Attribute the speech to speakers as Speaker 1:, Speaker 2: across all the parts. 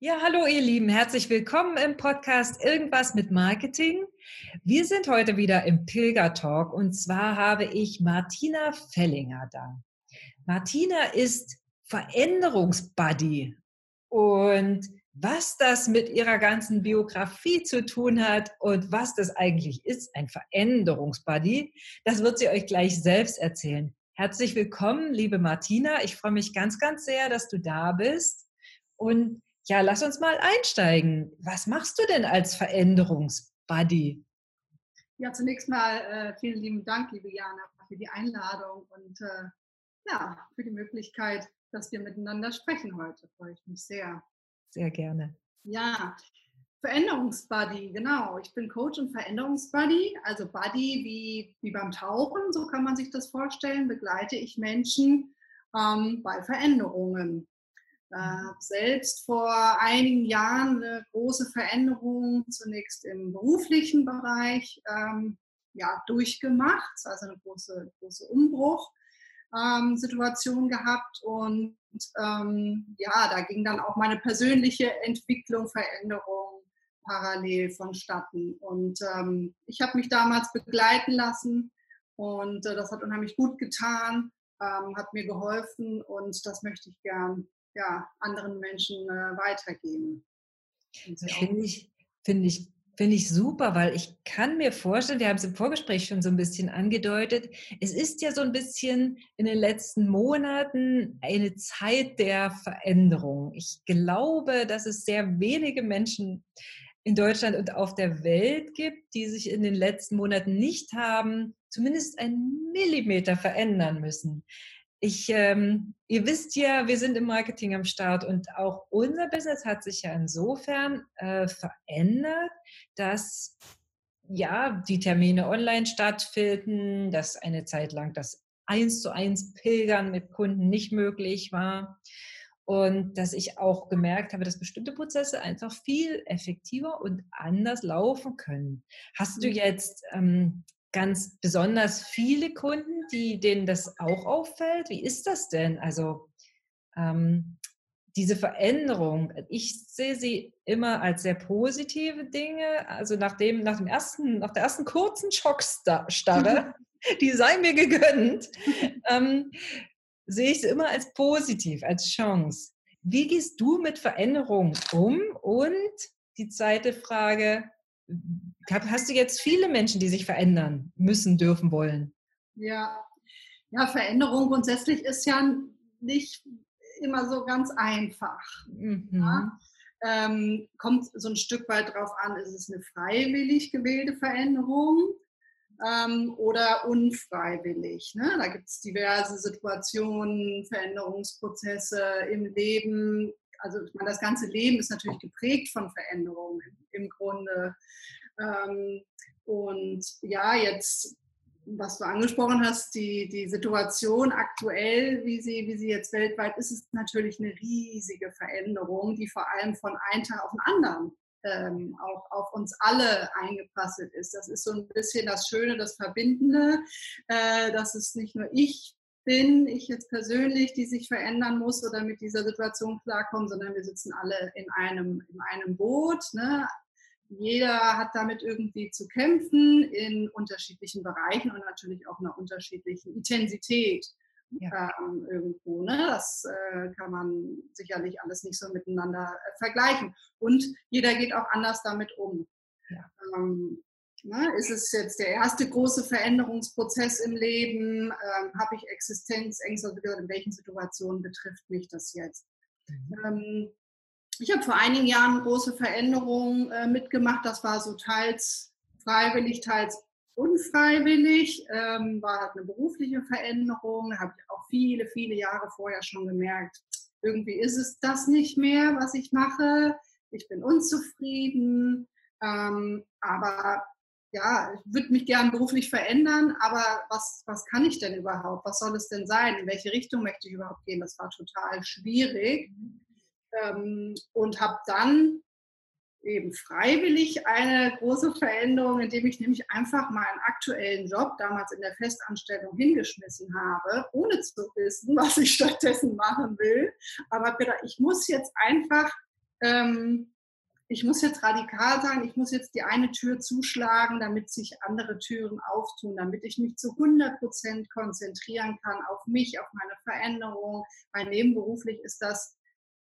Speaker 1: Ja, hallo ihr Lieben, herzlich willkommen im Podcast Irgendwas mit Marketing. Wir sind heute wieder im Pilger-Talk und zwar habe ich Martina Fellinger da. Martina ist Veränderungsbuddy und was das mit ihrer ganzen Biografie zu tun hat und was das eigentlich ist, ein Veränderungsbuddy, das wird sie euch gleich selbst erzählen. Herzlich willkommen, liebe Martina. Ich freue mich ganz, ganz sehr, dass du da bist. Und ja, lass uns mal einsteigen. Was machst du denn als Veränderungsbuddy?
Speaker 2: Ja, zunächst mal äh, vielen lieben Dank, liebe Jana, für die Einladung und äh, ja, für die Möglichkeit, dass wir miteinander sprechen heute. Freue ich mich sehr.
Speaker 1: Sehr gerne.
Speaker 2: Ja, Veränderungsbuddy, genau. Ich bin Coach und Veränderungsbuddy. Also Buddy wie, wie beim Tauchen, so kann man sich das vorstellen, begleite ich Menschen ähm, bei Veränderungen. Ich mhm. habe selbst vor einigen Jahren eine große Veränderung zunächst im beruflichen Bereich ähm, ja, durchgemacht, also eine große, große Umbruchsituation ähm, gehabt und ähm, ja, da ging dann auch meine persönliche Entwicklung, Veränderung parallel vonstatten. Und ähm, ich habe mich damals begleiten lassen und äh, das hat unheimlich gut getan, ähm, hat mir geholfen und das möchte ich gern ja, anderen Menschen äh, weitergeben.
Speaker 1: Finde ich, finde ich, finde ich super, weil ich kann mir vorstellen, wir haben es im Vorgespräch schon so ein bisschen angedeutet, es ist ja so ein bisschen in den letzten Monaten eine Zeit der Veränderung. Ich glaube, dass es sehr wenige Menschen in Deutschland und auf der Welt gibt, die sich in den letzten Monaten nicht haben, zumindest einen Millimeter verändern müssen. Ich, ähm, ihr wisst ja, wir sind im Marketing am Start und auch unser Business hat sich ja insofern äh, verändert, dass ja die Termine online stattfinden, dass eine Zeit lang das eins zu eins Pilgern mit Kunden nicht möglich war und dass ich auch gemerkt habe, dass bestimmte Prozesse einfach viel effektiver und anders laufen können. Hast du mhm. jetzt ähm, ganz besonders viele Kunden, die, denen das auch auffällt? Wie ist das denn? Also ähm, diese Veränderung, ich sehe sie immer als sehr positive Dinge. Also nach dem, nach dem ersten, nach der ersten kurzen Schockstarre, die sei mir gegönnt, ähm, sehe ich sie immer als positiv, als Chance. Wie gehst du mit Veränderung um? Und die zweite Frage, hast du jetzt viele Menschen, die sich verändern müssen, dürfen, wollen?
Speaker 2: Ja, ja Veränderung grundsätzlich ist ja nicht immer so ganz einfach. Mhm. Ja? Ähm, kommt so ein Stück weit drauf an, ist es eine freiwillig gewählte Veränderung ähm, oder unfreiwillig. Ne? Da gibt es diverse Situationen, Veränderungsprozesse im Leben, also ich meine, das ganze Leben ist natürlich geprägt von Veränderungen im Grunde. Ähm, und ja, jetzt, was du angesprochen hast, die, die Situation aktuell, wie sie, wie sie jetzt weltweit ist, ist natürlich eine riesige Veränderung, die vor allem von einem Tag auf den anderen ähm, auch auf uns alle eingeprasselt ist. Das ist so ein bisschen das Schöne, das Verbindende, äh, dass es nicht nur ich bin ich jetzt persönlich, die sich verändern muss oder mit dieser Situation klarkommen, sondern wir sitzen alle in einem, in einem Boot. Ne? Jeder hat damit irgendwie zu kämpfen in unterschiedlichen Bereichen und natürlich auch einer unterschiedlichen Intensität. Ja. Ähm, irgendwo. Ne? Das äh, kann man sicherlich alles nicht so miteinander äh, vergleichen. Und jeder geht auch anders damit um. Ja. Ähm, Ne? Ist es jetzt der erste große Veränderungsprozess im Leben? Ähm, Habe ich Existenzängste? In welchen Situationen betrifft mich das jetzt? Mhm. Ähm, ich habe vor einigen Jahren große Veränderung äh, mitgemacht. Das war so teils freiwillig, teils unfreiwillig. Ähm, war halt eine berufliche Veränderung. Da habe ich auch viele, viele Jahre vorher schon gemerkt, irgendwie ist es das nicht mehr, was ich mache. Ich bin unzufrieden. Ähm, aber ja, ich würde mich gern beruflich verändern, aber was, was kann ich denn überhaupt? Was soll es denn sein? In welche Richtung möchte ich überhaupt gehen? Das war total schwierig. Ähm, und habe dann eben freiwillig eine große Veränderung, indem ich nämlich einfach meinen aktuellen Job damals in der Festanstellung hingeschmissen habe, ohne zu wissen, was ich stattdessen machen will. Aber ich muss jetzt einfach ähm, ich muss jetzt radikal sein, ich muss jetzt die eine Tür zuschlagen, damit sich andere Türen auftun, damit ich mich zu 100 Prozent konzentrieren kann auf mich, auf meine Veränderung. Weil nebenberuflich ist das,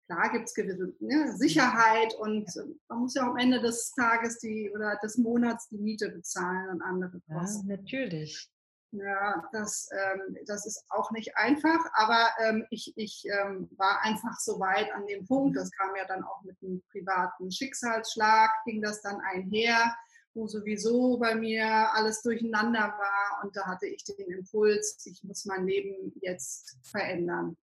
Speaker 2: klar gibt es gewisse ne, Sicherheit und man muss ja am Ende des Tages die, oder des Monats die Miete bezahlen und andere
Speaker 1: Kosten. Ja, natürlich.
Speaker 2: Ja, das, ähm, das ist auch nicht einfach, aber ähm, ich, ich ähm, war einfach so weit an dem Punkt, das kam ja dann auch mit einem privaten Schicksalsschlag, ging das dann einher, wo sowieso bei mir alles durcheinander war und da hatte ich den Impuls, ich muss mein Leben jetzt verändern.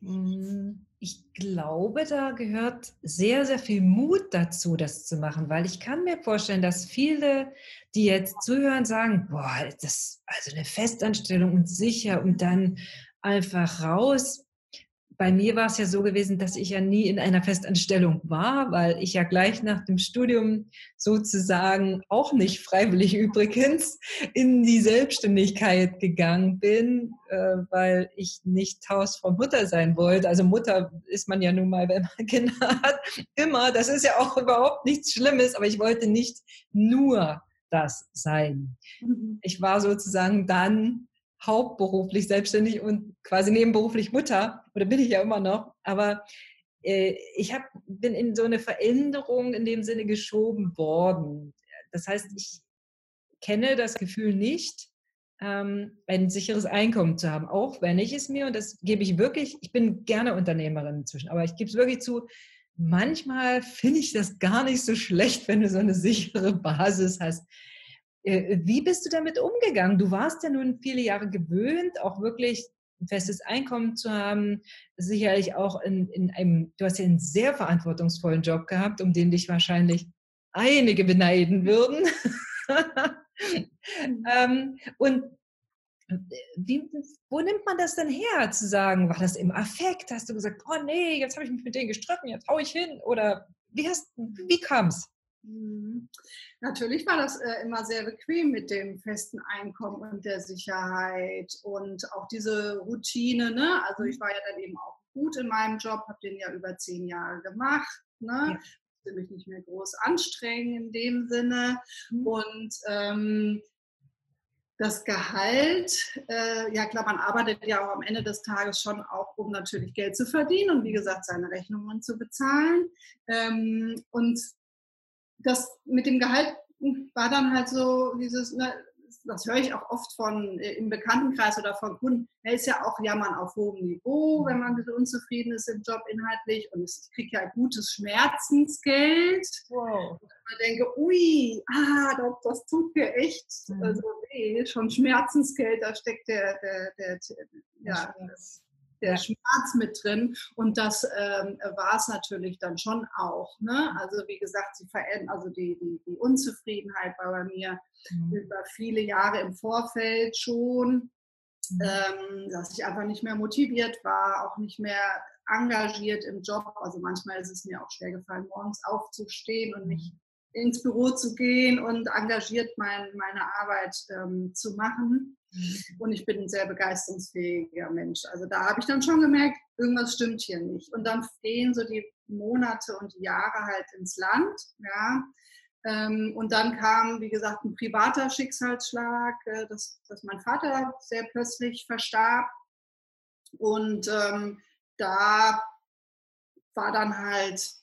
Speaker 1: Hm, ich glaube, da gehört sehr, sehr viel Mut dazu, das zu machen, weil ich kann mir vorstellen, dass viele, die jetzt zuhören, sagen, boah, das also eine Festanstellung und sicher und dann einfach raus bei mir war es ja so gewesen, dass ich ja nie in einer Festanstellung war, weil ich ja gleich nach dem Studium sozusagen auch nicht freiwillig übrigens in die Selbstständigkeit gegangen bin, äh, weil ich nicht Hausfrau Mutter sein wollte. Also Mutter ist man ja nun mal, wenn man Kinder hat, immer. Das ist ja auch überhaupt nichts Schlimmes, aber ich wollte nicht nur das sein. Mhm. Ich war sozusagen dann hauptberuflich selbstständig und quasi nebenberuflich Mutter, oder bin ich ja immer noch, aber äh, ich hab, bin in so eine Veränderung in dem Sinne geschoben worden. Das heißt, ich kenne das Gefühl nicht, ähm, ein sicheres Einkommen zu haben, auch wenn ich es mir, und das gebe ich wirklich, ich bin gerne Unternehmerin inzwischen, aber ich gebe es wirklich zu, manchmal finde ich das gar nicht so schlecht, wenn du so eine sichere Basis hast. Äh, wie bist du damit umgegangen? Du warst ja nun viele Jahre gewöhnt, auch wirklich ein festes Einkommen zu haben, sicherlich auch in, in einem, du hast ja einen sehr verantwortungsvollen Job gehabt, um den dich wahrscheinlich einige beneiden würden. ähm, und äh, wie, wo nimmt man das denn her, zu sagen, war das im Affekt? Hast du gesagt, oh nee, jetzt habe ich mich mit denen gestritten, jetzt hau ich hin? Oder wie, wie kam es?
Speaker 2: Mhm. Natürlich war das äh, immer sehr bequem mit dem festen Einkommen und der Sicherheit und auch diese Routine. Ne? Also ich mhm. war ja dann eben auch gut in meinem Job, habe den ja über zehn Jahre gemacht. Ne? Ja. mich nicht mehr groß anstrengen in dem Sinne. Mhm. Und ähm, das Gehalt, äh, ja klar, man arbeitet ja auch am Ende des Tages schon auch, um natürlich Geld zu verdienen und wie gesagt seine Rechnungen zu bezahlen. Ähm, und das mit dem Gehalt war dann halt so dieses, ne, das höre ich auch oft von äh, im Bekanntenkreis oder von Kunden, er ist ja auch Jammern auf hohem Niveau, wenn man unzufrieden ist im Job inhaltlich und ich kriege ja gutes Schmerzensgeld. Wow. Und ich denke, ui, ah, das, das tut mir echt mhm. also weh, schon Schmerzensgeld, da steckt der, der, der, der ja, das, der Schmerz mit drin. Und das ähm, war es natürlich dann schon auch. Ne? Also wie gesagt, sie verändern, also die, die, die Unzufriedenheit war bei mir mhm. über viele Jahre im Vorfeld schon, mhm. ähm, dass ich einfach nicht mehr motiviert war, auch nicht mehr engagiert im Job. Also manchmal ist es mir auch schwer gefallen, morgens aufzustehen und mich mhm. Ins Büro zu gehen und engagiert mein, meine Arbeit ähm, zu machen. Und ich bin ein sehr begeisterungsfähiger Mensch. Also da habe ich dann schon gemerkt, irgendwas stimmt hier nicht. Und dann gehen so die Monate und die Jahre halt ins Land. Ja. Ähm, und dann kam, wie gesagt, ein privater Schicksalsschlag, äh, dass, dass mein Vater sehr plötzlich verstarb. Und ähm, da war dann halt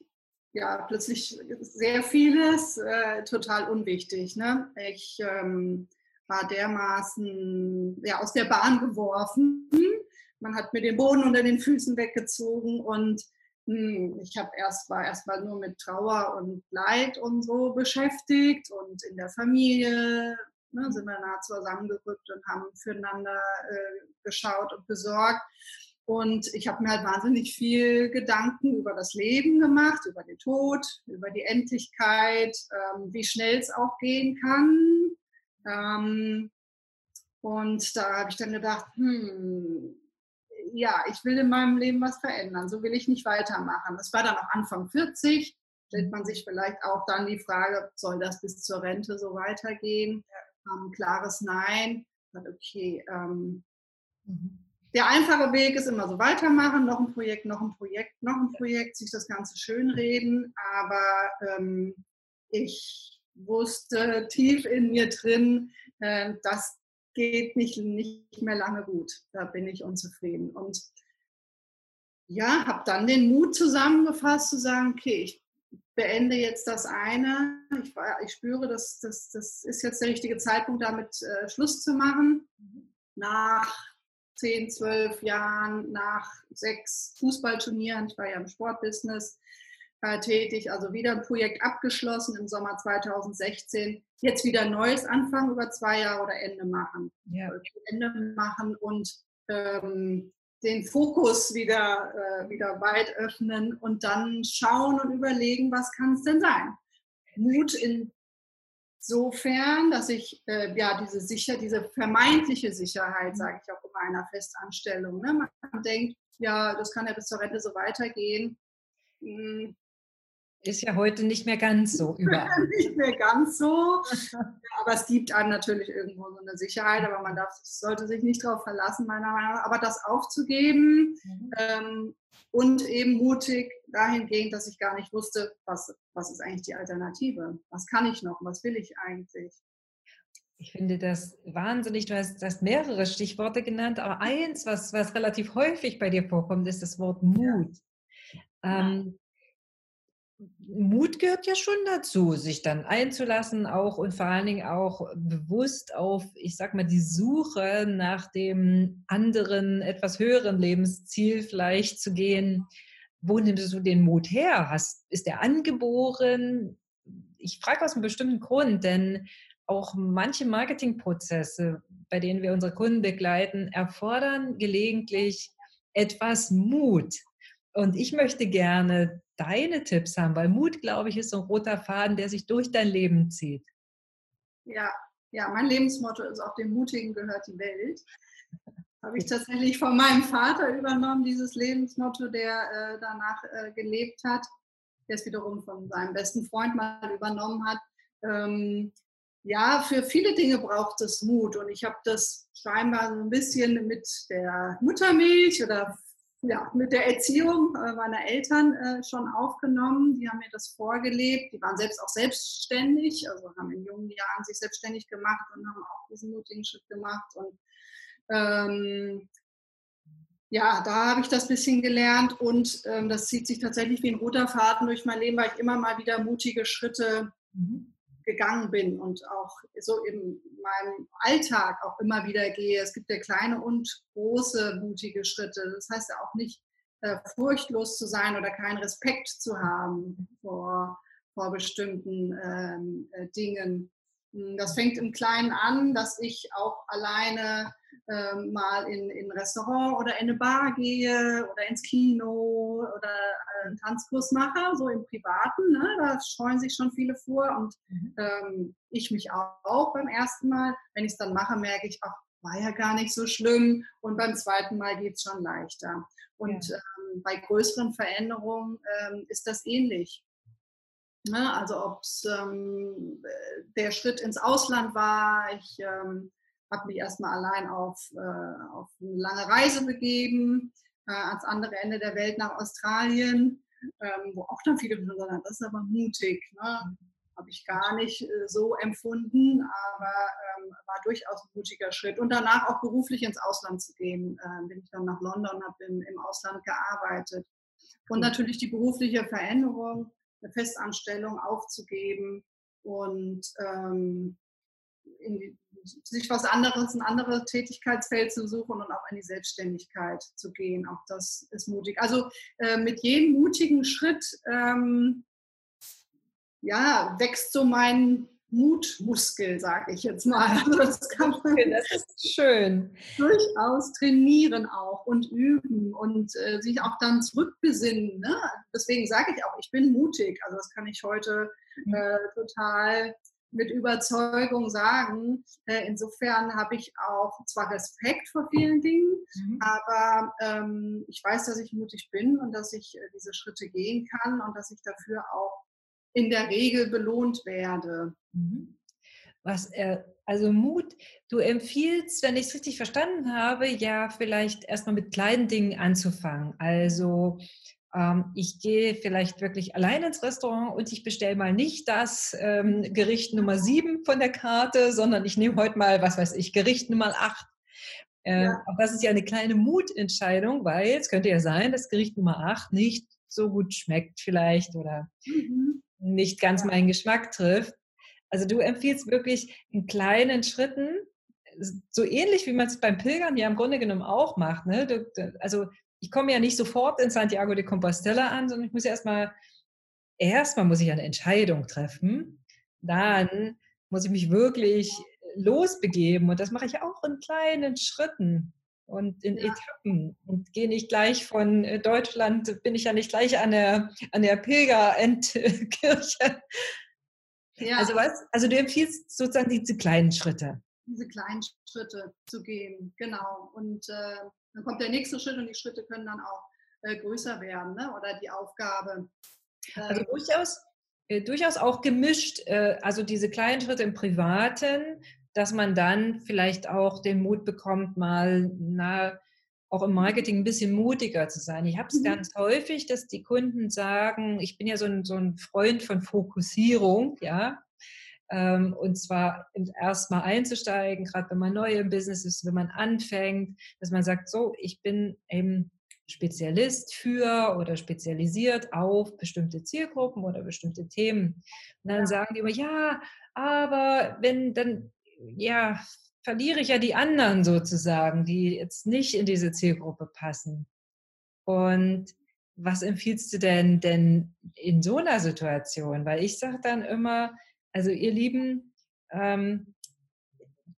Speaker 2: ja plötzlich sehr vieles äh, total unwichtig. Ne? Ich ähm, war dermaßen ja, aus der Bahn geworfen. Man hat mir den Boden unter den Füßen weggezogen und hm, ich habe erst war erstmal nur mit Trauer und Leid und so beschäftigt und in der Familie ne, sind wir nah zusammengerückt und haben füreinander äh, geschaut und gesorgt. Und ich habe mir halt wahnsinnig viel Gedanken über das Leben gemacht, über den Tod, über die Endlichkeit, ähm, wie schnell es auch gehen kann, ähm, und da habe ich dann gedacht, hm, ja, ich will in meinem Leben was verändern, so will ich nicht weitermachen. Das war dann auch Anfang 40, stellt man sich vielleicht auch dann die Frage, soll das bis zur Rente so weitergehen? Ähm, klares Nein. Okay, ähm, mhm. Der einfache Weg ist immer so weitermachen, noch ein Projekt, noch ein Projekt, noch ein Projekt, sich das Ganze schönreden. Aber ähm, ich wusste tief in mir drin, äh, das geht nicht, nicht mehr lange gut. Da bin ich unzufrieden. Und ja, habe dann den Mut zusammengefasst zu sagen, okay, ich beende jetzt das eine. Ich, ich spüre, dass das, das ist jetzt der richtige Zeitpunkt, damit äh, Schluss zu machen. Mhm. Nach 10, 12 Jahren, nach sechs Fußballturnieren, ich war ja im Sportbusiness äh, tätig, also wieder ein Projekt abgeschlossen im Sommer 2016. Jetzt wieder ein neues anfangen über zwei Jahre oder Ende machen. Ja. Ende machen und ähm, den Fokus wieder, äh, wieder weit öffnen und dann schauen und überlegen, was kann es denn sein? Mut in insofern, dass ich äh, ja diese sicher, diese vermeintliche Sicherheit, sage ich auch immer einer Festanstellung. Ne? Man denkt, ja, das kann ja bis zur Rente so weitergehen.
Speaker 1: Hm. Ist ja heute nicht mehr ganz so überall.
Speaker 2: nicht mehr ganz so. aber es gibt einem natürlich irgendwo so eine Sicherheit, aber man darf, sollte sich nicht darauf verlassen, meiner Meinung nach. Aber das aufzugeben mhm. ähm, und eben mutig dahingehend, dass ich gar nicht wusste, was, was ist eigentlich die Alternative? Was kann ich noch? Was will ich eigentlich?
Speaker 1: Ich finde das wahnsinnig. Du hast, hast mehrere Stichworte genannt, aber eins, was, was relativ häufig bei dir vorkommt, ist das Wort Mut. Ja. Ähm, Mut gehört ja schon dazu, sich dann einzulassen, auch und vor allen Dingen auch bewusst auf, ich sag mal, die Suche nach dem anderen, etwas höheren Lebensziel vielleicht zu gehen. Wo nimmst du den Mut her? Hast, ist der angeboren? Ich frage aus einem bestimmten Grund, denn auch manche Marketingprozesse, bei denen wir unsere Kunden begleiten, erfordern gelegentlich etwas Mut. Und ich möchte gerne deine Tipps haben, weil Mut, glaube ich, ist so ein roter Faden, der sich durch dein Leben zieht.
Speaker 2: Ja, ja, mein Lebensmotto ist auch dem Mutigen gehört die Welt. Habe ich tatsächlich von meinem Vater übernommen, dieses Lebensmotto, der äh, danach äh, gelebt hat, der es wiederum von seinem besten Freund mal übernommen hat. Ähm, ja, für viele Dinge braucht es Mut und ich habe das scheinbar so ein bisschen mit der Muttermilch oder ja, mit der Erziehung äh, meiner Eltern äh, schon aufgenommen. Die haben mir das vorgelebt. Die waren selbst auch selbstständig, also haben in jungen Jahren sich selbstständig gemacht und haben auch diesen mutigen Schritt gemacht. Und ähm, ja, da habe ich das bisschen gelernt und ähm, das zieht sich tatsächlich wie ein roter Faden durch mein Leben, weil ich immer mal wieder mutige Schritte mhm gegangen bin und auch so in meinem Alltag auch immer wieder gehe. Es gibt ja kleine und große mutige Schritte. Das heißt ja auch nicht äh, furchtlos zu sein oder keinen Respekt zu haben vor, vor bestimmten ähm, äh, Dingen. Hm, das fängt im Kleinen an, dass ich auch alleine äh, mal in, in ein Restaurant oder in eine Bar gehe oder ins Kino oder äh, einen Tanzkurs mache, so im Privaten. Ne? Da scheuen sich schon viele vor und mhm. ähm, ich mich auch, beim ersten Mal. Wenn ich es dann mache, merke ich, ach, war ja gar nicht so schlimm und beim zweiten Mal geht es schon leichter. Und ja. ähm, bei größeren Veränderungen ähm, ist das ähnlich. Ne? Also ob es ähm, der Schritt ins Ausland war, ich ähm, habe mich erstmal allein auf, äh, auf eine lange Reise begeben, äh, ans andere Ende der Welt nach Australien, ähm, wo auch dann viele gesagt haben, das ist aber mutig. Ne? Habe ich gar nicht äh, so empfunden, aber ähm, war durchaus ein mutiger Schritt. Und danach auch beruflich ins Ausland zu gehen. Äh, bin ich dann nach London, habe im, im Ausland gearbeitet. Und natürlich die berufliche Veränderung, eine Festanstellung aufzugeben und ähm, die, sich was anderes, ein anderes Tätigkeitsfeld zu suchen und auch in die Selbstständigkeit zu gehen. Auch das ist mutig. Also äh, mit jedem mutigen Schritt ähm, ja, wächst so mein Mutmuskel, sage ich jetzt mal. Also das kann man das ist schön. durchaus trainieren auch und üben und äh, sich auch dann zurückbesinnen. Ne? Deswegen sage ich auch, ich bin mutig. Also das kann ich heute mhm. äh, total mit Überzeugung sagen. Äh, insofern habe ich auch zwar Respekt vor vielen Dingen, mhm. aber ähm, ich weiß, dass ich mutig bin und dass ich äh, diese Schritte gehen kann und dass ich dafür auch in der Regel belohnt werde.
Speaker 1: Mhm. was er, also Mut, du empfiehlst, wenn ich es richtig verstanden habe, ja vielleicht erstmal mit kleinen Dingen anzufangen. Also ich gehe vielleicht wirklich allein ins Restaurant und ich bestelle mal nicht das ähm, Gericht Nummer 7 von der Karte, sondern ich nehme heute mal, was weiß ich, Gericht Nummer 8. Äh, ja. Auch das ist ja eine kleine Mutentscheidung, weil es könnte ja sein, dass Gericht Nummer 8 nicht so gut schmeckt vielleicht oder mhm. nicht ganz meinen Geschmack trifft. Also du empfiehlst wirklich in kleinen Schritten, so ähnlich wie man es beim Pilgern ja im Grunde genommen auch macht. Ne? Du, also ich komme ja nicht sofort in Santiago de Compostela an, sondern ich muss ja erstmal, erstmal muss ich eine Entscheidung treffen. Dann muss ich mich wirklich losbegeben. Und das mache ich auch in kleinen Schritten und in ja. Etappen und gehe nicht gleich von äh, Deutschland, bin ich ja nicht gleich an der, an der Pilgerendkirche. Ja. Also was? Also du empfiehlst sozusagen diese kleinen Schritte.
Speaker 2: Diese kleinen Schritte zu gehen, genau. Und äh, dann kommt der nächste Schritt und die Schritte können dann auch äh, größer werden, ne? oder die Aufgabe.
Speaker 1: Äh, also durchaus, äh, durchaus auch gemischt, also diese kleinen Schritte im Privaten, dass man dann vielleicht auch den Mut bekommt, mal na, auch im Marketing ein bisschen mutiger zu sein. Ich habe es mhm. ganz häufig, dass die Kunden sagen, ich bin ja so ein, so ein Freund von Fokussierung, ja, ähm, und zwar erstmal einzusteigen, gerade wenn man neu im Business ist, wenn man anfängt, dass man sagt, so, ich bin eben Spezialist für oder spezialisiert auf bestimmte Zielgruppen oder bestimmte Themen. Und dann sagen die immer, ja, aber wenn dann, ja, verliere ich ja die anderen sozusagen, die jetzt nicht in diese Zielgruppe passen. Und was empfiehlst du denn denn in so einer Situation? Weil ich sage dann immer, also ihr Lieben, ähm,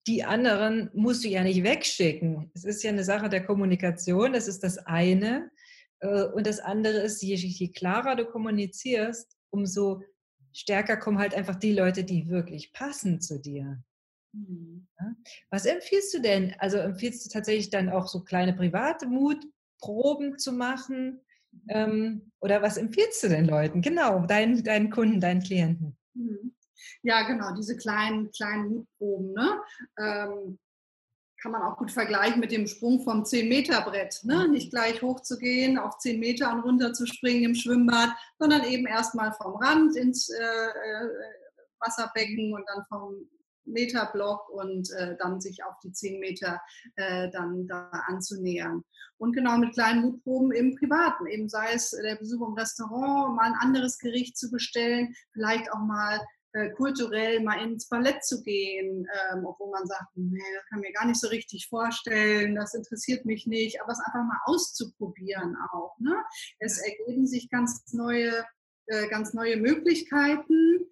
Speaker 1: die anderen musst du ja nicht wegschicken. Es ist ja eine Sache der Kommunikation, das ist das eine. Äh, und das andere ist, je, je klarer du kommunizierst, umso stärker kommen halt einfach die Leute, die wirklich passen zu dir. Mhm. Was empfiehlst du denn? Also empfiehlst du tatsächlich dann auch so kleine private Mutproben zu machen? Ähm, oder was empfiehlst du den Leuten? Genau, deinen, deinen Kunden, deinen Klienten.
Speaker 2: Mhm. Ja, genau, diese kleinen, kleinen Mutproben. Ne? Ähm, kann man auch gut vergleichen mit dem Sprung vom 10-Meter-Brett. Ne? Mhm. Nicht gleich hochzugehen, auf 10 Meter und runter zu springen im Schwimmbad, sondern eben erstmal vom Rand ins äh, äh, Wasserbecken und dann vom Meterblock und äh, dann sich auf die 10 Meter äh, dann da anzunähern. Und genau mit kleinen Mutproben im Privaten, eben sei es der Besuch im Restaurant, mal ein anderes Gericht zu bestellen, vielleicht auch mal äh, kulturell mal ins Ballett zu gehen, ähm, obwohl man sagt, nee, das kann mir gar nicht so richtig vorstellen, das interessiert mich nicht, aber es einfach mal auszuprobieren auch. Ne? Es ergeben sich ganz neue, äh, ganz neue Möglichkeiten,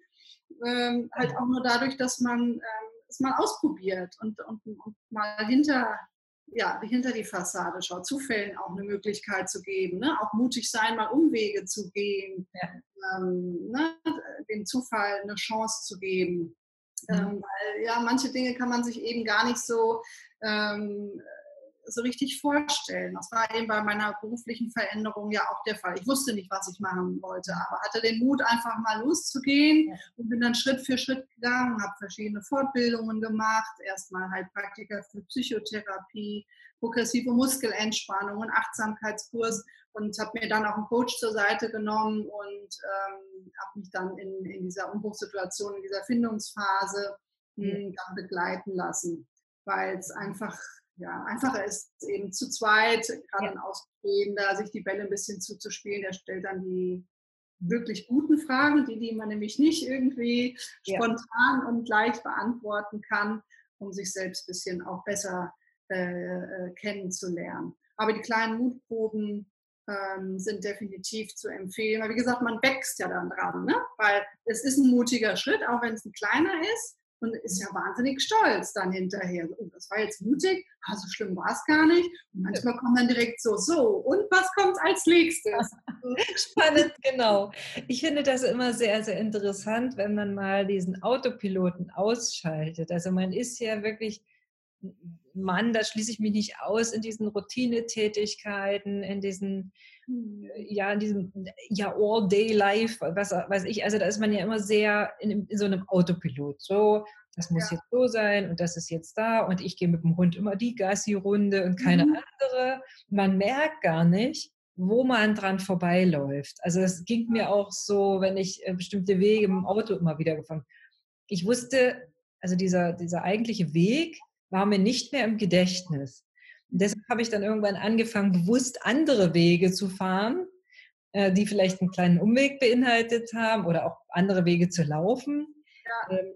Speaker 2: ähm, halt auch nur dadurch, dass man ähm, es mal ausprobiert und, und, und mal hinter ja, hinter die Fassade schaut, Zufällen auch eine Möglichkeit zu geben, ne? auch mutig sein, mal Umwege zu gehen, ja. ähm, ne? dem Zufall eine Chance zu geben. Mhm. Ähm, weil ja, manche Dinge kann man sich eben gar nicht so ähm, so richtig vorstellen. Das war eben bei meiner beruflichen Veränderung ja auch der Fall. Ich wusste nicht, was ich machen wollte, aber hatte den Mut, einfach mal loszugehen und bin dann Schritt für Schritt gegangen, habe verschiedene Fortbildungen gemacht, erstmal halt Praktika für Psychotherapie, progressive Muskelentspannung, einen Achtsamkeitskurs und habe mir dann auch einen Coach zur Seite genommen und ähm, habe mich dann in, in dieser Umbruchssituation, in dieser Findungsphase mh, hm, dann begleiten lassen, weil es einfach ja, einfacher ist eben zu zweit, gerade ja. ein Außenstehender, sich die Bälle ein bisschen zuzuspielen. Der stellt dann die wirklich guten Fragen, die, die man nämlich nicht irgendwie ja. spontan und leicht beantworten kann, um sich selbst ein bisschen auch besser äh, äh, kennenzulernen. Aber die kleinen Mutproben ähm, sind definitiv zu empfehlen. Weil wie gesagt, man wächst ja dann dran, ne? weil es ist ein mutiger Schritt, auch wenn es ein kleiner ist und ist ja wahnsinnig stolz dann hinterher. Oh, das war jetzt mutig, ah, so schlimm war es gar nicht. Und manchmal kommt dann direkt so, so, und was kommt als nächstes?
Speaker 1: Spannend, genau. Ich finde das immer sehr, sehr interessant, wenn man mal diesen Autopiloten ausschaltet. Also man ist ja wirklich Mann, da schließe ich mich nicht aus in diesen Routinetätigkeiten, in diesen. Ja, in diesem, ja, All-Day-Life, was weiß ich. Also da ist man ja immer sehr in, in, so einem Autopilot. So, das muss ja. jetzt so sein und das ist jetzt da und ich gehe mit dem Hund immer die Gassi-Runde und keine mhm. andere. Man merkt gar nicht, wo man dran vorbeiläuft. Also es ging mir auch so, wenn ich äh, bestimmte Wege im Auto immer wieder gefunden. Ich wusste, also dieser, dieser eigentliche Weg war mir nicht mehr im Gedächtnis. Deshalb habe ich dann irgendwann angefangen, bewusst andere Wege zu fahren, äh, die vielleicht einen kleinen Umweg beinhaltet haben oder auch andere Wege zu laufen. Ja. Ähm,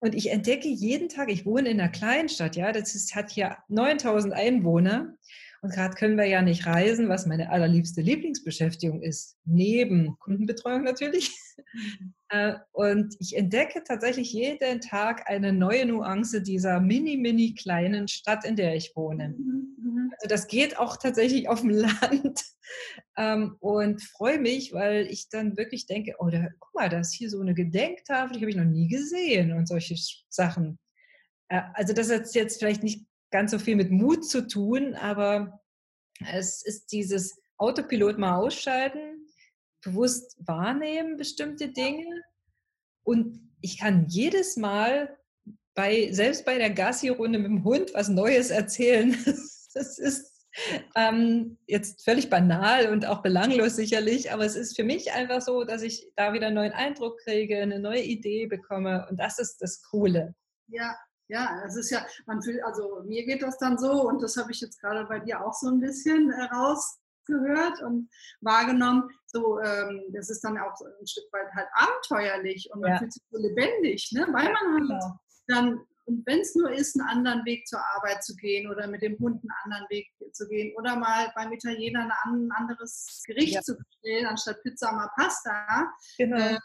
Speaker 1: und ich entdecke jeden Tag, ich wohne in einer Kleinstadt, ja, das ist, hat hier 9000 Einwohner. Und gerade können wir ja nicht reisen, was meine allerliebste Lieblingsbeschäftigung ist, neben Kundenbetreuung natürlich. Mhm. Äh, und ich entdecke tatsächlich jeden Tag eine neue Nuance dieser mini, mini kleinen Stadt, in der ich wohne. Mhm. Also das geht auch tatsächlich auf dem Land. Ähm, und freue mich, weil ich dann wirklich denke, oh, da, guck mal, da ist hier so eine Gedenktafel, die habe ich noch nie gesehen und solche Sachen. Äh, also das hat jetzt vielleicht nicht ganz so viel mit Mut zu tun, aber es ist dieses Autopilot mal ausschalten, bewusst wahrnehmen bestimmte Dinge und ich kann jedes Mal bei, selbst bei der Gassi-Runde mit dem Hund was Neues erzählen. Das ist ähm, jetzt völlig banal und auch belanglos sicherlich, aber es ist für mich einfach so, dass ich da wieder einen neuen Eindruck kriege, eine neue Idee bekomme und das ist das Coole.
Speaker 2: Ja, ja, es ist ja, man fühlt, also mir geht das dann so und das habe ich jetzt gerade bei dir auch so ein bisschen äh, rausgehört und wahrgenommen. So, ähm, das ist dann auch ein Stück weit halt abenteuerlich und man ja. fühlt sich so lebendig, ne? weil man halt genau. dann, und wenn es nur ist, einen anderen Weg zur Arbeit zu gehen oder mit dem Hund einen anderen Weg zu gehen oder mal beim Italiener ein anderes Gericht ja. zu bestellen, anstatt Pizza mal Pasta, genau. äh,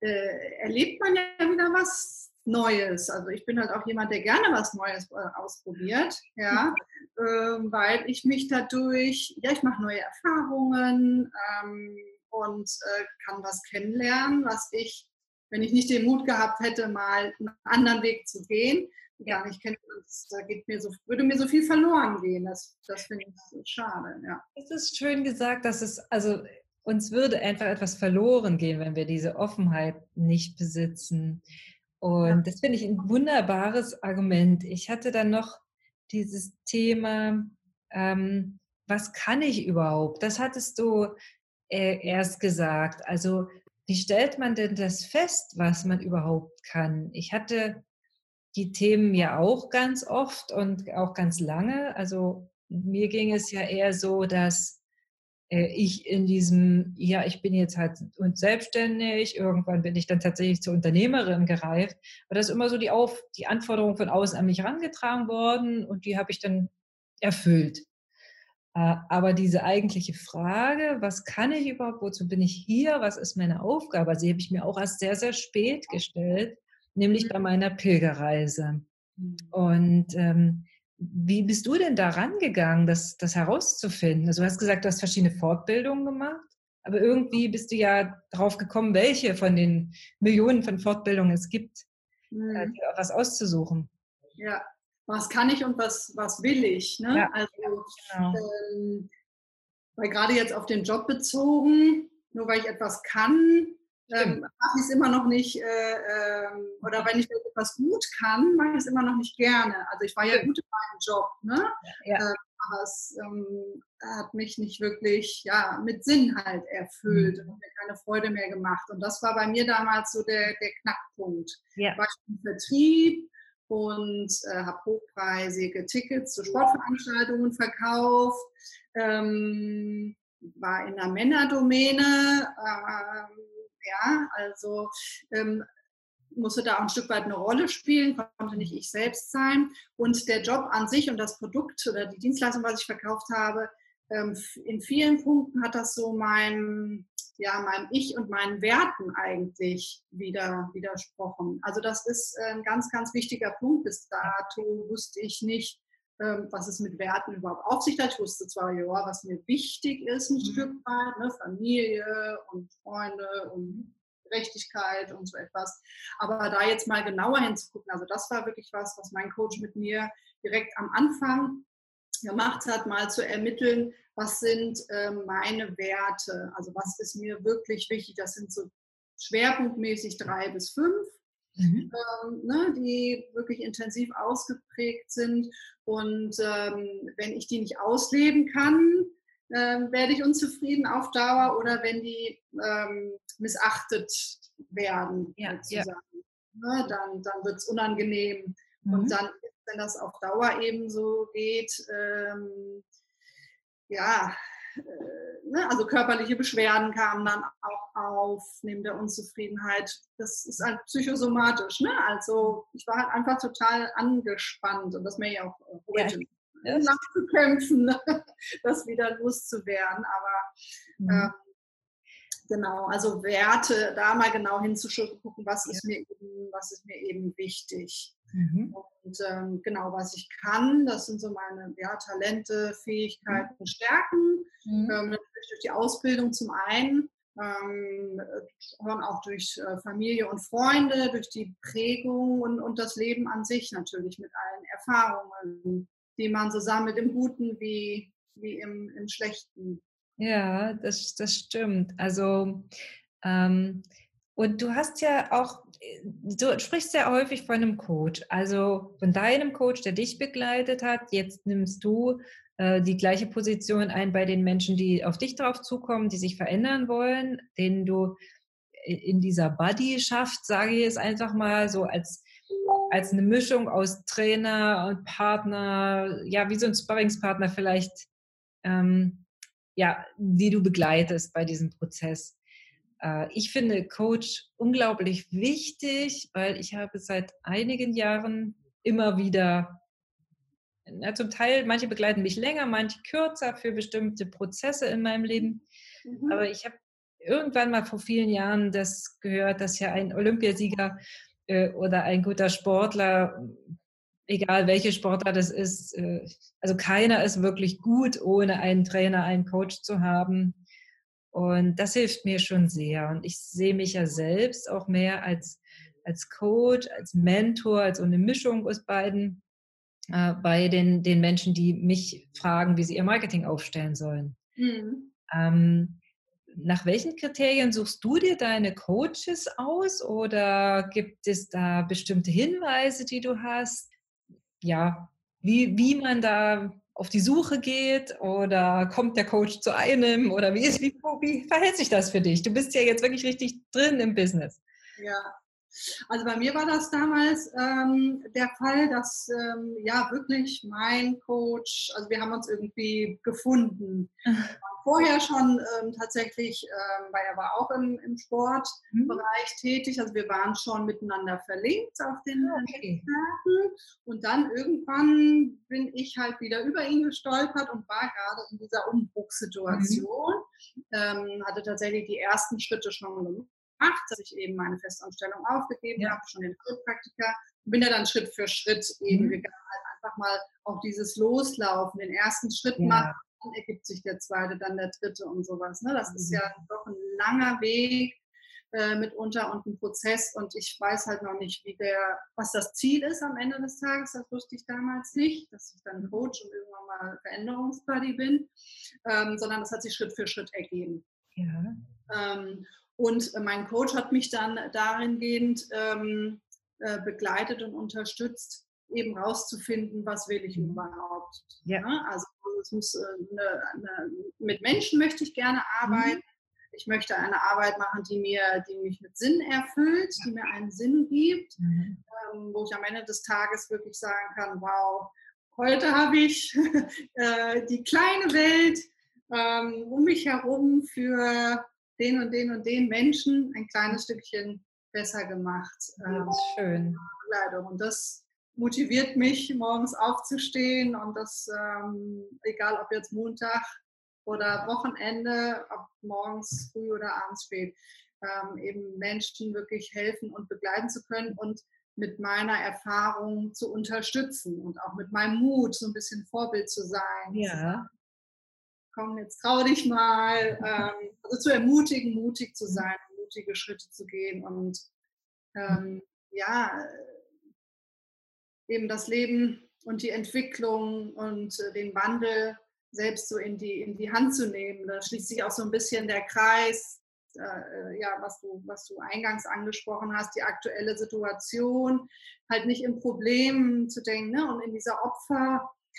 Speaker 2: äh, erlebt man ja wieder was Neues. Also ich bin halt auch jemand, der gerne was Neues äh, ausprobiert, ja, ähm, weil ich mich dadurch, ja, ich mache neue Erfahrungen ähm, und äh, kann was kennenlernen, was ich, wenn ich nicht den Mut gehabt hätte, mal einen anderen Weg zu gehen, gar nicht kenne. Da geht mir so, würde mir so viel verloren gehen. Das, das finde ich schade. Ja.
Speaker 1: Es ist schön gesagt, dass es, also uns würde einfach etwas verloren gehen, wenn wir diese Offenheit nicht besitzen. Und das finde ich ein wunderbares Argument. Ich hatte dann noch dieses Thema, ähm, was kann ich überhaupt? Das hattest du äh, erst gesagt. Also wie stellt man denn das fest, was man überhaupt kann? Ich hatte die Themen ja auch ganz oft und auch ganz lange. Also mir ging es ja eher so, dass ich in diesem, ja, ich bin jetzt halt und selbstständig, irgendwann bin ich dann tatsächlich zur Unternehmerin gereift. Aber das ist immer so die, Auf, die Anforderung von außen an mich herangetragen worden und die habe ich dann erfüllt. Äh, aber diese eigentliche Frage, was kann ich überhaupt, wozu bin ich hier, was ist meine Aufgabe, also die habe ich mir auch erst sehr, sehr spät gestellt, nämlich mhm. bei meiner Pilgerreise. Mhm. Und ähm, wie bist du denn da rangegangen, das, das herauszufinden? Also du hast gesagt, du hast verschiedene Fortbildungen gemacht, aber irgendwie bist du ja drauf gekommen, welche von den Millionen von Fortbildungen es gibt, äh, mhm. was auszusuchen.
Speaker 2: Ja, was kann ich und was, was will ich? Ne? Ja, also, genau. ähm, weil gerade jetzt auf den Job bezogen, nur weil ich etwas kann, ähm, mache ich es immer noch nicht, äh, äh, oder wenn ich etwas gut kann, mache ich es immer noch nicht gerne. Also ich war ja gut in meinem Job, ne? Ja. Äh, aber es ähm, hat mich nicht wirklich ja, mit Sinn halt erfüllt mhm. und mir keine Freude mehr gemacht. Und das war bei mir damals so der, der Knackpunkt. Ja. Ich war im Vertrieb und äh, habe hochpreisige Tickets zu Sportveranstaltungen verkauft. Ähm, war in einer Männerdomäne, ähm, ja, also ähm, musste da auch ein Stück weit eine Rolle spielen, konnte nicht ich selbst sein. Und der Job an sich und das Produkt oder die Dienstleistung, was ich verkauft habe, ähm, in vielen Punkten hat das so meinem, ja, meinem Ich und meinen Werten eigentlich wieder widersprochen. Also das ist ein ganz, ganz wichtiger Punkt. Bis dato wusste ich nicht, ähm, was es mit Werten überhaupt auf sich hat. Ich wusste zwar, ja, was mir wichtig ist, ein mhm. Stück weit, ne, Familie und Freunde und Gerechtigkeit und so etwas. Aber da jetzt mal genauer hinzugucken, also das war wirklich was, was mein Coach mit mir direkt am Anfang gemacht hat, mal zu ermitteln, was sind äh, meine Werte, also was ist mir wirklich wichtig. Das sind so schwerpunktmäßig drei bis fünf. mhm. ähm, ne, die wirklich intensiv ausgeprägt sind. Und ähm, wenn ich die nicht ausleben kann, ähm, werde ich unzufrieden auf Dauer oder wenn die ähm, missachtet werden, ja, ja. Ne, dann, dann wird es unangenehm. Mhm. Und dann, wenn das auf Dauer eben so geht, ähm, ja, äh, ne, also körperliche Beschwerden kamen dann auch auf neben der Unzufriedenheit. Das ist halt psychosomatisch. Ne? Also ich war halt einfach total angespannt und das mir ja auch heute ja. Nachzukämpfen, ne? das wieder loszuwerden. Aber mhm. ähm, genau, also Werte, da mal genau hinzugucken, was ist mir eben, was ist mir eben wichtig. Mhm. Und ähm, genau, was ich kann, das sind so meine ja, Talente, Fähigkeiten, mhm. Stärken. Mhm. Ähm, natürlich durch die Ausbildung zum einen, ähm, auch durch äh, Familie und Freunde, durch die Prägung und, und das Leben an sich natürlich mit allen Erfahrungen, die man so sammelt, im Guten wie, wie im, im Schlechten.
Speaker 1: Ja, das, das stimmt. Also, ähm, und du hast ja auch, du sprichst ja häufig von einem Coach, also von deinem Coach, der dich begleitet hat. Jetzt nimmst du äh, die gleiche Position ein bei den Menschen, die auf dich drauf zukommen, die sich verändern wollen, denen du in dieser Buddy-Schaft, sage ich es einfach mal, so als als eine Mischung aus Trainer und Partner, ja, wie so ein Sparringspartner vielleicht, ähm, ja, die du begleitest bei diesem Prozess. Äh, ich finde Coach unglaublich wichtig, weil ich habe seit einigen Jahren immer wieder, ja, zum Teil, manche begleiten mich länger, manche kürzer für bestimmte Prozesse in meinem Leben. Mhm. Aber ich habe irgendwann mal vor vielen Jahren das gehört, dass ja ein Olympiasieger oder ein guter Sportler, egal welche Sportler das ist, äh, also keiner ist wirklich gut, ohne einen Trainer, einen Coach zu haben. Und das hilft mir schon sehr. Und ich sehe mich ja selbst auch mehr als, als Coach, als Mentor, als so eine Mischung aus beiden äh, bei den, den Menschen, die mich fragen, wie sie ihr Marketing aufstellen sollen. Mhm. Ähm, nach welchen Kriterien suchst du dir deine Coaches aus oder gibt es da bestimmte Hinweise, die du hast? Ja, wie, wie man da auf die Suche geht oder kommt der Coach zu einem oder wie, ist, wie, wie verhält sich das für dich? Du bist ja jetzt wirklich richtig drin im Business.
Speaker 2: Ja, also bei mir war das damals ähm, der Fall, dass ähm, ja wirklich mein Coach, also wir haben uns irgendwie gefunden. vorher schon ähm, tatsächlich, ähm, weil er war auch im, im Sportbereich mhm. tätig, also wir waren schon miteinander verlinkt auf den ah, okay. Netzwerken und dann irgendwann bin ich halt wieder über ihn gestolpert und war gerade in dieser Umbruchssituation, mhm. ähm, hatte tatsächlich die ersten Schritte schon gemacht, dass ich eben meine Festanstellung aufgegeben ja. habe, schon den Heilpraktiker bin ja dann Schritt für Schritt eben mhm. gegangen, halt einfach mal auch dieses Loslaufen, den ersten Schritt ja. machen dann ergibt sich der zweite, dann der dritte und sowas. Ne? Das ist ja mhm. doch ein langer Weg äh, mitunter und ein Prozess und ich weiß halt noch nicht, wie der, was das Ziel ist am Ende des Tages. Das wusste ich damals nicht, dass ich dann Coach und irgendwann mal Veränderungsbuddy bin, ähm, sondern das hat sich Schritt für Schritt ergeben. Ja. Ähm, und mein Coach hat mich dann dahingehend ähm, äh, begleitet und unterstützt, eben rauszufinden, was will ich mhm. überhaupt. Ja. Ne? Also es muss eine, äh, eine, mit Menschen möchte ich gerne arbeiten. Mhm. Ich möchte eine Arbeit machen, die mir, die mich mit Sinn erfüllt, die mir einen Sinn gibt, mhm. ähm, wo ich am Ende des Tages wirklich sagen kann, wow, heute habe ich äh, die kleine Welt ähm, um mich herum für den und den und den Menschen ein kleines Stückchen besser gemacht.
Speaker 1: Ähm, schön.
Speaker 2: Und das motiviert mich, morgens aufzustehen und das, ähm, egal ob jetzt Montag oder Wochenende, ob morgens früh oder abends spät, ähm, eben Menschen wirklich helfen und begleiten zu können und mit meiner Erfahrung zu unterstützen und auch mit meinem Mut so ein bisschen Vorbild zu sein.
Speaker 1: Ja.
Speaker 2: Komm, jetzt trau dich mal. Ähm, also zu ermutigen, mutig zu sein, mutige Schritte zu gehen und ähm, ja, eben das Leben und die Entwicklung und äh, den Wandel selbst so in die, in die Hand zu nehmen. Da schließt sich auch so ein bisschen der Kreis äh, ja, was du, was du eingangs angesprochen hast, die aktuelle Situation, halt nicht im Problem zu denken ne? und in dieser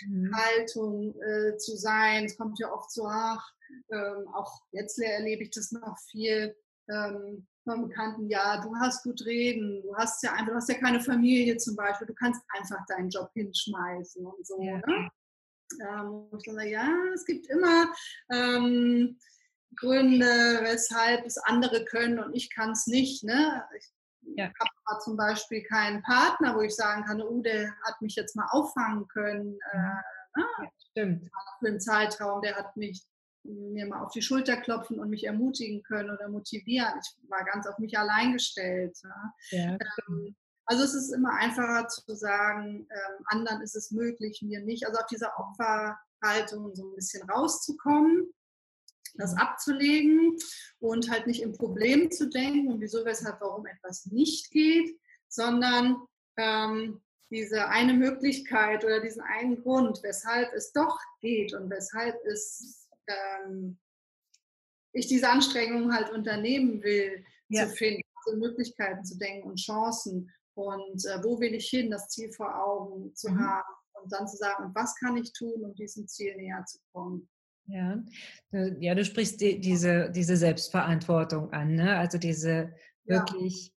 Speaker 2: Opferhaltung äh, zu sein. Es kommt ja oft so, ach, ähm, auch jetzt erlebe ich das noch viel, ähm, vom Bekannten, ja, du hast gut reden, du hast ja einfach, du hast ja keine Familie zum Beispiel, du kannst einfach deinen Job hinschmeißen und so. Ja. Ne? Ähm, ich sage, ja, es gibt immer ähm, Gründe, weshalb es andere können und ich kann es nicht. Ne? Ich ja. habe zum Beispiel keinen Partner, wo ich sagen kann, oh, der hat mich jetzt mal auffangen können. Äh, ne? ja, stimmt. Für einen Zeitraum, der hat mich mir mal auf die Schulter klopfen und mich ermutigen können oder motivieren. Ich war ganz auf mich allein gestellt. Ja. Ähm, also es ist immer einfacher zu sagen, ähm, anderen ist es möglich, mir nicht. Also auf dieser Opferhaltung so ein bisschen rauszukommen, das abzulegen und halt nicht im Problem zu denken und wieso, weshalb, warum etwas nicht geht, sondern ähm, diese eine Möglichkeit oder diesen einen Grund, weshalb es doch geht und weshalb es ähm, ich diese Anstrengung halt unternehmen will, ja. zu finden, also Möglichkeiten zu denken und Chancen und äh, wo will ich hin, das Ziel vor Augen zu mhm. haben und dann zu sagen, und was kann ich tun, um diesem Ziel näher zu kommen.
Speaker 1: Ja, ja du sprichst die, diese, diese Selbstverantwortung an, ne? also diese wirklich, ja.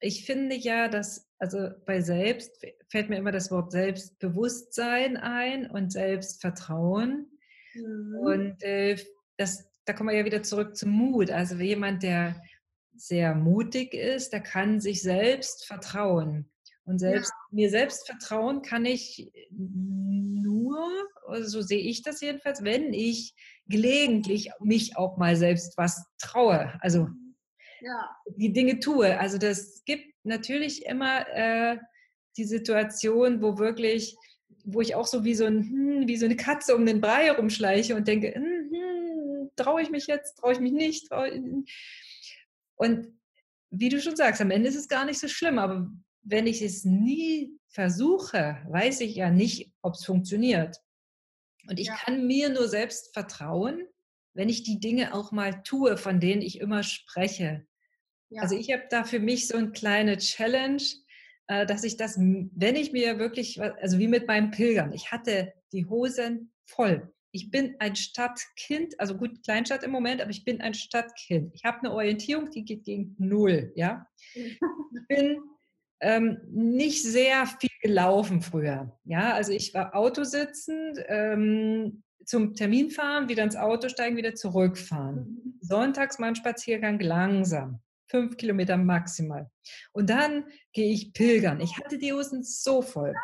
Speaker 1: ich finde ja, dass, also bei Selbst fällt mir immer das Wort Selbstbewusstsein ein und Selbstvertrauen. Mhm. Und äh, das, da kommen wir ja wieder zurück zum Mut. Also jemand, der sehr mutig ist, der kann sich selbst vertrauen. Und selbst ja. mir selbst vertrauen kann ich nur, also so sehe ich das jedenfalls, wenn ich gelegentlich mich auch mal selbst was traue. Also ja. die Dinge tue. Also das gibt natürlich immer äh, die Situation, wo wirklich wo ich auch so wie so, ein, hm, wie so eine Katze um den Brei rumschleiche und denke, hm, hm, traue ich mich jetzt, traue ich mich nicht. Und wie du schon sagst, am Ende ist es gar nicht so schlimm, aber wenn ich es nie versuche, weiß ich ja nicht, ob es funktioniert. Und ich ja. kann mir nur selbst vertrauen, wenn ich die Dinge auch mal tue, von denen ich immer spreche. Ja. Also ich habe da für mich so eine kleine Challenge, äh, dass ich das, wenn ich mir wirklich, also wie mit meinem Pilgern, ich hatte die Hosen voll. Ich bin ein Stadtkind, also gut, Kleinstadt im Moment, aber ich bin ein Stadtkind. Ich habe eine Orientierung, die geht gegen Null, ja. Ich bin ähm, nicht sehr viel gelaufen früher, ja. Also ich war Autositzend, ähm, zum Termin fahren, wieder ins Auto steigen, wieder zurückfahren. Mhm. Sonntags mal ein Spaziergang langsam fünf Kilometer maximal. Und dann gehe ich pilgern. Ich hatte die Hosen so voll.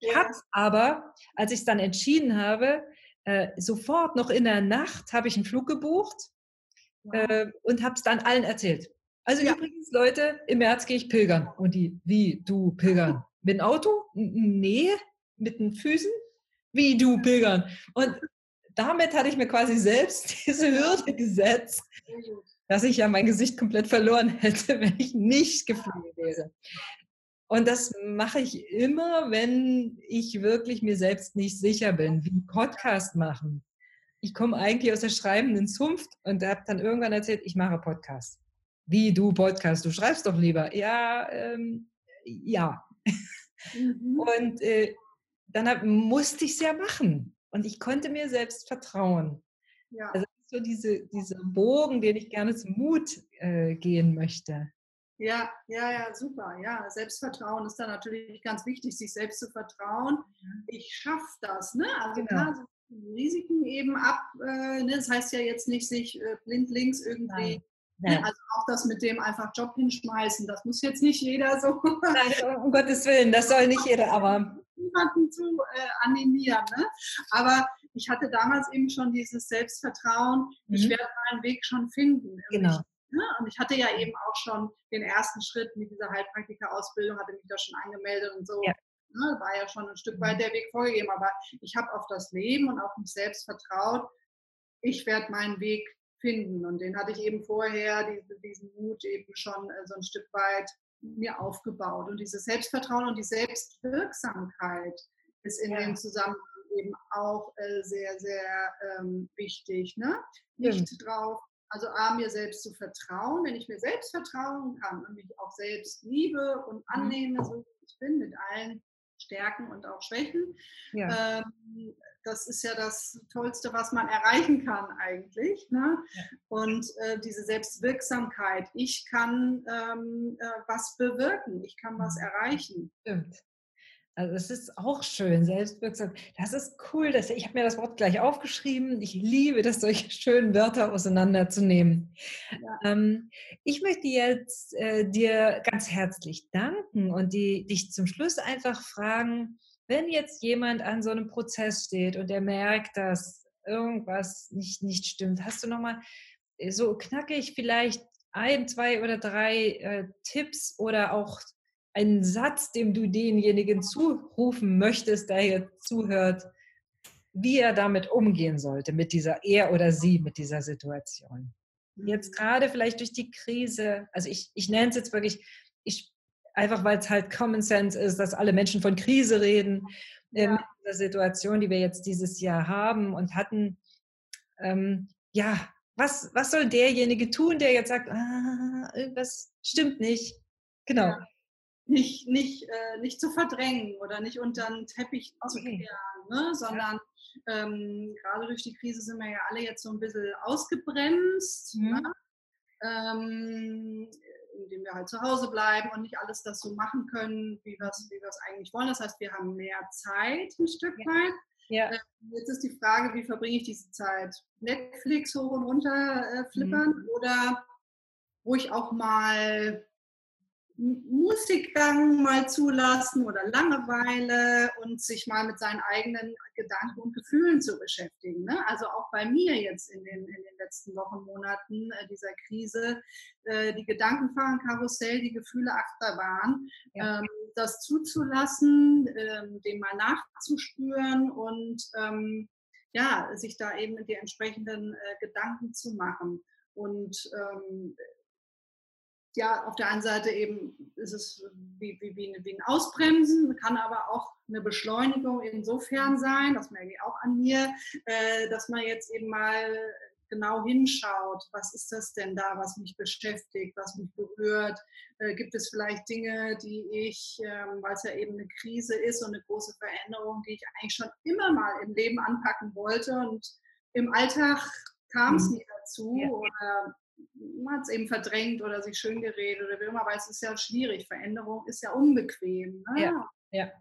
Speaker 1: Ich habe aber, als ich es dann entschieden habe, äh, sofort noch in der Nacht habe ich einen Flug gebucht äh, und habe es dann allen erzählt. Also ja. übrigens, Leute, im März gehe ich pilgern. Und die, wie, du pilgern? Mit dem Auto? Nee, mit den Füßen? Wie, du pilgern? Und damit hatte ich mir quasi selbst diese Hürde gesetzt, dass ich ja mein Gesicht komplett verloren hätte, wenn ich nicht geflogen wäre. Und das mache ich immer, wenn ich wirklich mir selbst nicht sicher bin, wie Podcast machen. Ich komme eigentlich aus der schreibenden Zunft und habe dann irgendwann erzählt, ich mache Podcast. Wie du Podcast? Du schreibst doch lieber. Ja, ähm, ja. Mhm. Und äh, dann hab, musste ich es ja machen. Und ich konnte mir selbst vertrauen. Ja. Also so diese, dieser Bogen, den ich gerne zum Mut äh, gehen möchte.
Speaker 2: Ja, ja, ja, super. Ja, Selbstvertrauen ist da natürlich ganz wichtig, sich selbst zu vertrauen. Ich schaffe das. Ne? Also genau. klar, Risiken eben ab. Äh, ne? Das heißt ja jetzt nicht, sich äh, blindlings irgendwie. Ne? Also auch das mit dem einfach Job hinschmeißen, das muss jetzt nicht jeder so.
Speaker 1: Nein, um Gottes Willen, das soll nicht jeder, aber.
Speaker 2: Niemanden zu äh, animieren. Ne? Aber ich hatte damals eben schon dieses Selbstvertrauen, mhm. ich werde meinen Weg schon finden.
Speaker 1: Genau.
Speaker 2: Ich, ne? Und ich hatte ja eben auch schon den ersten Schritt mit dieser Heilpraktika-Ausbildung, hatte mich da schon angemeldet und so. Ja. Ne? War ja schon ein Stück weit mhm. der Weg vorgegeben, aber ich habe auf das Leben und auf mich selbst vertraut. Ich werde meinen Weg finden. Und den hatte ich eben vorher, diesen Mut eben schon äh, so ein Stück weit mir aufgebaut. Und dieses Selbstvertrauen und die Selbstwirksamkeit ist in ja. dem Zusammenhang eben auch äh, sehr, sehr ähm, wichtig. Ne? Nicht ja. drauf Also A, mir selbst zu vertrauen, wenn ich mir selbst vertrauen kann und mich auch selbst liebe und mhm. annehme, so wie ich bin, mit allen Stärken und auch Schwächen. Ja. Ähm, das ist ja das Tollste, was man erreichen kann eigentlich. Ne? Ja. Und äh, diese Selbstwirksamkeit. Ich kann ähm, äh, was bewirken, ich kann was mhm. erreichen.
Speaker 1: Stimmt. Also es ist auch schön, selbstwirksam. Das ist cool. Dass, ich habe mir das Wort gleich aufgeschrieben. Ich liebe das, solche schönen Wörter auseinanderzunehmen. Ja. Ähm, ich möchte jetzt äh, dir ganz herzlich danken und die, dich zum Schluss einfach fragen, wenn jetzt jemand an so einem Prozess steht und er merkt, dass irgendwas nicht, nicht stimmt, hast du nochmal äh, so knackig vielleicht ein, zwei oder drei äh, Tipps oder auch einen Satz, dem du denjenigen zurufen möchtest, der hier zuhört, wie er damit umgehen sollte, mit dieser, er oder sie, mit dieser Situation. Jetzt gerade vielleicht durch die Krise, also ich, ich nenne es jetzt wirklich, ich, einfach weil es halt Common Sense ist, dass alle Menschen von Krise reden, ja. in dieser Situation, die wir jetzt dieses Jahr haben und hatten. Ähm, ja, was, was soll derjenige tun, der jetzt sagt, ah, irgendwas stimmt nicht? Genau. Ja
Speaker 2: nicht, nicht, äh, nicht zu verdrängen oder nicht unter den Teppich okay. zu kehren, ne? sondern ähm, gerade durch die Krise sind wir ja alle jetzt so ein bisschen ausgebremst, mhm. ne? ähm, indem wir halt zu Hause bleiben und nicht alles das so machen können, wie wir es wie eigentlich wollen. Das heißt, wir haben mehr Zeit ein Stück ja. weit. Ja. Äh, jetzt ist die Frage, wie verbringe ich diese Zeit? Netflix hoch und runter äh, flippern mhm. oder wo ich auch mal Musikgang mal zulassen oder Langeweile und sich mal mit seinen eigenen Gedanken und Gefühlen zu beschäftigen. Ne? Also auch bei mir jetzt in den, in den letzten Wochen, Monaten äh, dieser Krise, äh, die Gedanken fahren Karussell, die Gefühle Achterbahn, ja. ähm, das zuzulassen, ähm, dem mal nachzuspüren und ähm, ja, sich da eben die entsprechenden äh, Gedanken zu machen. Und ähm, ja, auf der einen Seite eben ist es wie, wie, wie, wie ein Ausbremsen, kann aber auch eine Beschleunigung insofern sein, das merke ich auch an mir, äh, dass man jetzt eben mal genau hinschaut, was ist das denn da, was mich beschäftigt, was mich berührt. Äh, gibt es vielleicht Dinge, die ich, ähm, weil es ja eben eine Krise ist und eine große Veränderung, die ich eigentlich schon immer mal im Leben anpacken wollte und im Alltag kam es mhm. nie dazu ja. oder man hat es eben verdrängt oder sich schön geredet oder wie immer, aber es ist ja schwierig. Veränderung ist ja unbequem. Ne? Ja, ja.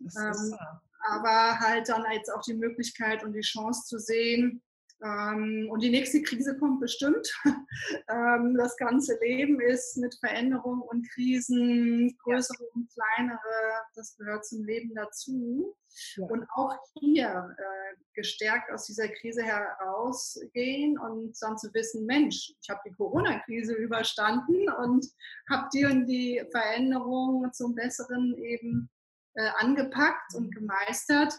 Speaker 2: Ähm, aber halt dann jetzt auch die Möglichkeit und die Chance zu sehen, ähm, und die nächste Krise kommt bestimmt. ähm, das ganze Leben ist mit Veränderungen und Krisen, größere ja. und kleinere, das gehört zum Leben dazu. Ja. Und auch hier äh, gestärkt aus dieser Krise herausgehen und dann zu wissen, Mensch, ich habe die Corona-Krise überstanden und habe die und die Veränderungen zum Besseren eben äh, angepackt und gemeistert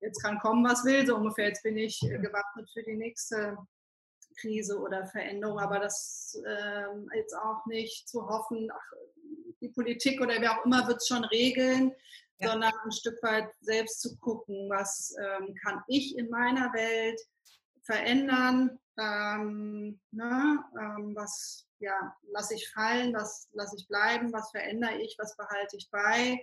Speaker 2: jetzt kann kommen, was will, so ungefähr. Jetzt bin ich äh, gewappnet für die nächste Krise oder Veränderung, aber das ähm, jetzt auch nicht zu hoffen, ach, die Politik oder wer auch immer wird es schon regeln, ja. sondern ein Stück weit selbst zu gucken, was ähm, kann ich in meiner Welt verändern, ähm, ne, ähm, was ja, lasse ich fallen, was lasse ich bleiben, was verändere ich, was behalte ich bei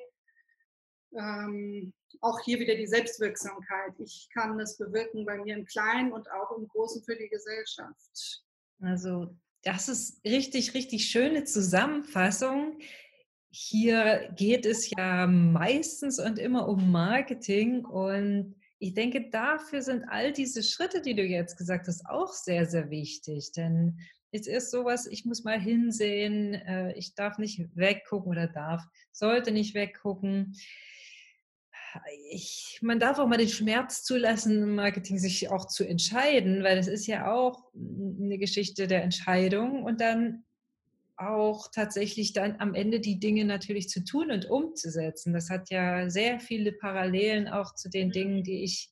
Speaker 2: ähm, auch hier wieder die Selbstwirksamkeit. Ich kann es bewirken bei mir im Kleinen und auch im Großen für die Gesellschaft.
Speaker 1: Also das ist richtig, richtig schöne Zusammenfassung. Hier geht es ja meistens und immer um Marketing und ich denke, dafür sind all diese Schritte, die du jetzt gesagt hast, auch sehr, sehr wichtig. Denn es ist sowas, ich muss mal hinsehen, äh, ich darf nicht weggucken oder darf, sollte nicht weggucken ich, man darf auch mal den Schmerz zulassen, im Marketing sich auch zu entscheiden, weil das ist ja auch eine Geschichte der Entscheidung und dann auch tatsächlich dann am Ende die Dinge natürlich zu tun und umzusetzen. Das hat ja sehr viele Parallelen auch zu den Dingen, die ich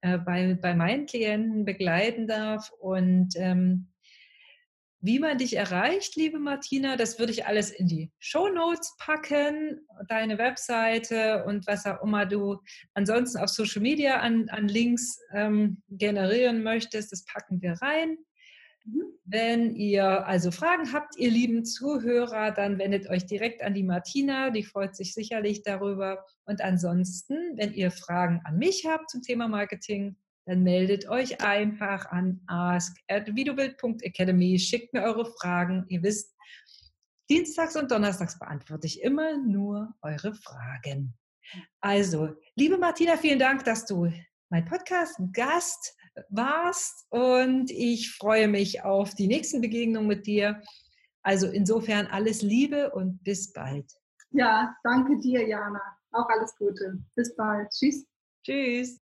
Speaker 1: äh, bei, bei meinen Klienten begleiten darf. Und ähm, wie man dich erreicht, liebe Martina, das würde ich alles in die Show Notes packen, deine Webseite und was auch immer du ansonsten auf Social Media an, an Links ähm, generieren möchtest, das packen wir rein. Mhm. Wenn ihr also Fragen habt, ihr lieben Zuhörer, dann wendet euch direkt an die Martina, die freut sich sicherlich darüber. Und ansonsten, wenn ihr Fragen an mich habt zum Thema Marketing, dann meldet euch einfach an ask at videobild.academy, schickt mir eure Fragen. Ihr wisst, dienstags und donnerstags beantworte ich immer nur eure Fragen. Also, liebe Martina, vielen Dank, dass du mein Podcast-Gast warst und ich freue mich auf die nächsten Begegnungen mit dir. Also insofern alles Liebe und bis bald.
Speaker 2: Ja, danke dir, Jana. Auch alles Gute. Bis bald. Tschüss.
Speaker 1: Tschüss.